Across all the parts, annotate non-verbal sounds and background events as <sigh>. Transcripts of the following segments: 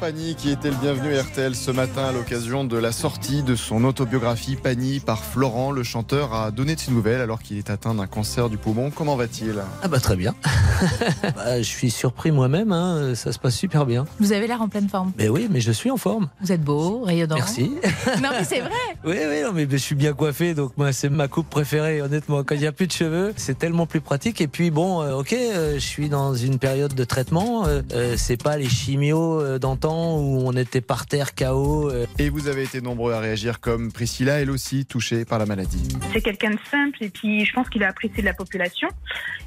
Pagny qui était le bienvenu à RTL ce matin à l'occasion de la sortie de son autobiographie Pagny par Florent. Le chanteur a donné de ses nouvelles alors qu'il est atteint d'un cancer du poumon. Comment va-t-il? Ah bah très bien. <laughs> Bah, je suis surpris moi-même, hein, ça se passe super bien. Vous avez l'air en pleine forme. Mais oui, mais je suis en forme. Vous êtes beau, rayonnant. Merci. <laughs> Non mais c'est vrai. Oui, oui, non, mais je suis bien coiffé, donc moi c'est ma coupe préférée, honnêtement. Quand il n'y a plus de cheveux, c'est tellement plus pratique. Et puis bon, euh, ok, euh, je suis dans une période de traitement. euh, euh, c'est pas les chimios euh, où on était par terre, KO. euh. Et vous avez été nombreux à réagir comme Priscilla, elle aussi touchée par la maladie. C'est quelqu'un de simple et puis je pense qu'il a apprécié de la population.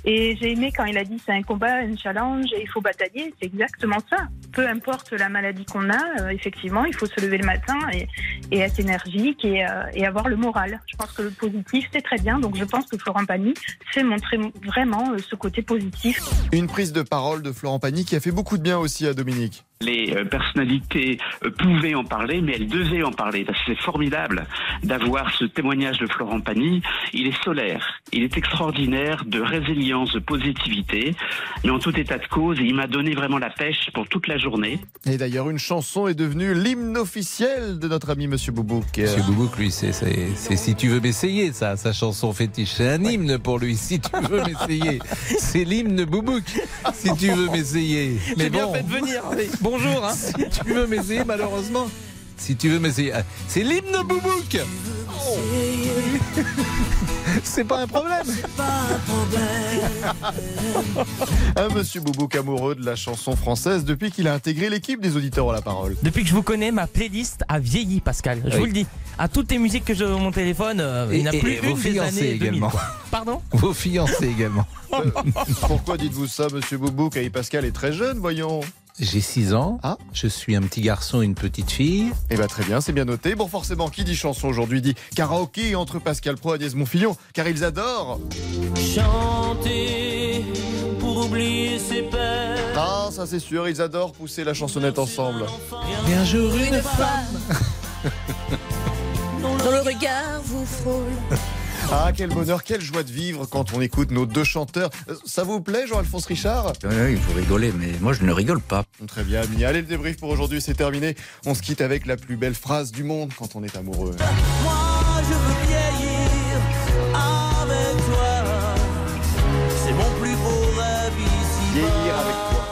Et j'ai aimé quand il a dit c'est un combat, un challenge et il faut batailler. C'est exactement ça. Peu importe la maladie qu'on a, euh, effectivement, il faut se lever le matin et, et être énergique et, euh, et avoir le moral. Je pense que le positif, c'est très bien. Donc je pense que Florent Pagny sait montrer vraiment euh, ce côté positif. Une prise de parole de Florent Pagny qui a fait beaucoup de bien aussi à Dominique. Les euh, personnalités euh, pouvaient en parler, mais elles devaient en parler. C'est formidable d'avoir ce témoignage de Florent Pagny. Il est solaire, il est extraordinaire de résilience, de positivité. Mais en tout état de cause, il m'a donné vraiment la pêche pour toute la journée. Et d'ailleurs, une chanson est devenue l'hymne officiel de notre ami Monsieur Boubouk. Monsieur Boubouk, lui, c'est c'est- c'est si tu veux m'essayer, ça, sa chanson fétiche. C'est un hymne pour lui, si tu veux m'essayer. C'est l'hymne Boubouk, si tu veux m'essayer. Mais bien bon, fait de venir. Bonjour. Hein. si tu veux m'essayer, malheureusement. Si tu veux m'essayer. Ah, C'est l'hymne Boubouk Oh. <laughs> C'est pas un problème Pas un problème. <laughs> Un Monsieur Boubouk amoureux de la chanson française depuis qu'il a intégré l'équipe des auditeurs à la parole. Depuis que je vous connais, ma playlist a vieilli, Pascal. Je Oui. vous le dis. À toutes les musiques que j'ai dans mon téléphone, euh, il n'y en a plus et vos une des fiancés années 2000. également. Pardon? Vos fiancés également. Euh, <laughs> pourquoi dites-vous ça, Monsieur Boubouk? Et Pascal est très jeune, voyons. J'ai 6 ans. Ah. Je suis un petit garçon, une petite fille. Eh bien très bien, c'est bien noté. Bon forcément, qui dit chanson aujourd'hui dit karaoké entre Pascal Pro et Agnès Monfillon, car ils adorent. Chanter pour oublier ses peines. Ah, ça c'est sûr, ils adorent pousser la chansonnette ensemble. Et un jour, une femme. Dans le regard vous frôle. <laughs> Ah, quel bonheur, quelle joie de vivre quand on écoute nos deux chanteurs. Euh, Ça vous plaît, Jean-Alphonse Richard? Oui, il faut rigoler, mais moi je ne rigole pas. Très bien, Ami. Allez, le débrief pour aujourd'hui, c'est terminé. On se quitte avec la plus belle phrase du monde quand on est amoureux. Moi je veux vieillir avec toi. C'est mon plus beau rêve ici. Vieillir avec toi.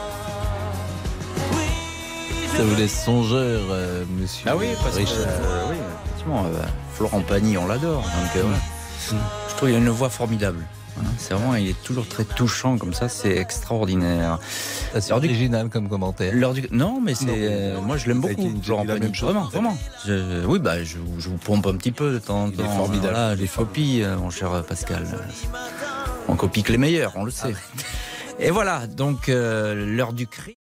Oui, Ça vous laisse songeur, euh, monsieur Ah oui, parce que Richard. euh, oui, effectivement, euh, Florent Pagny, on l'adore. Donc, euh, je trouve qu'il a une voix formidable. C'est vraiment, il est toujours très touchant comme ça, c'est extraordinaire. C'est Alors, du- original comme commentaire. Du... Non, mais c'est, euh, moi je l'aime beaucoup, une- Florent la Pagny. même chose, Vraiment, vraiment. Je- oui, bah, je, vous- je vous pompe un petit peu de temps en Il est temps. formidable. Voilà, les copies, euh, mon cher Pascal. On copie que les meilleurs, on le sait. Et voilà, donc euh, l'heure du cri.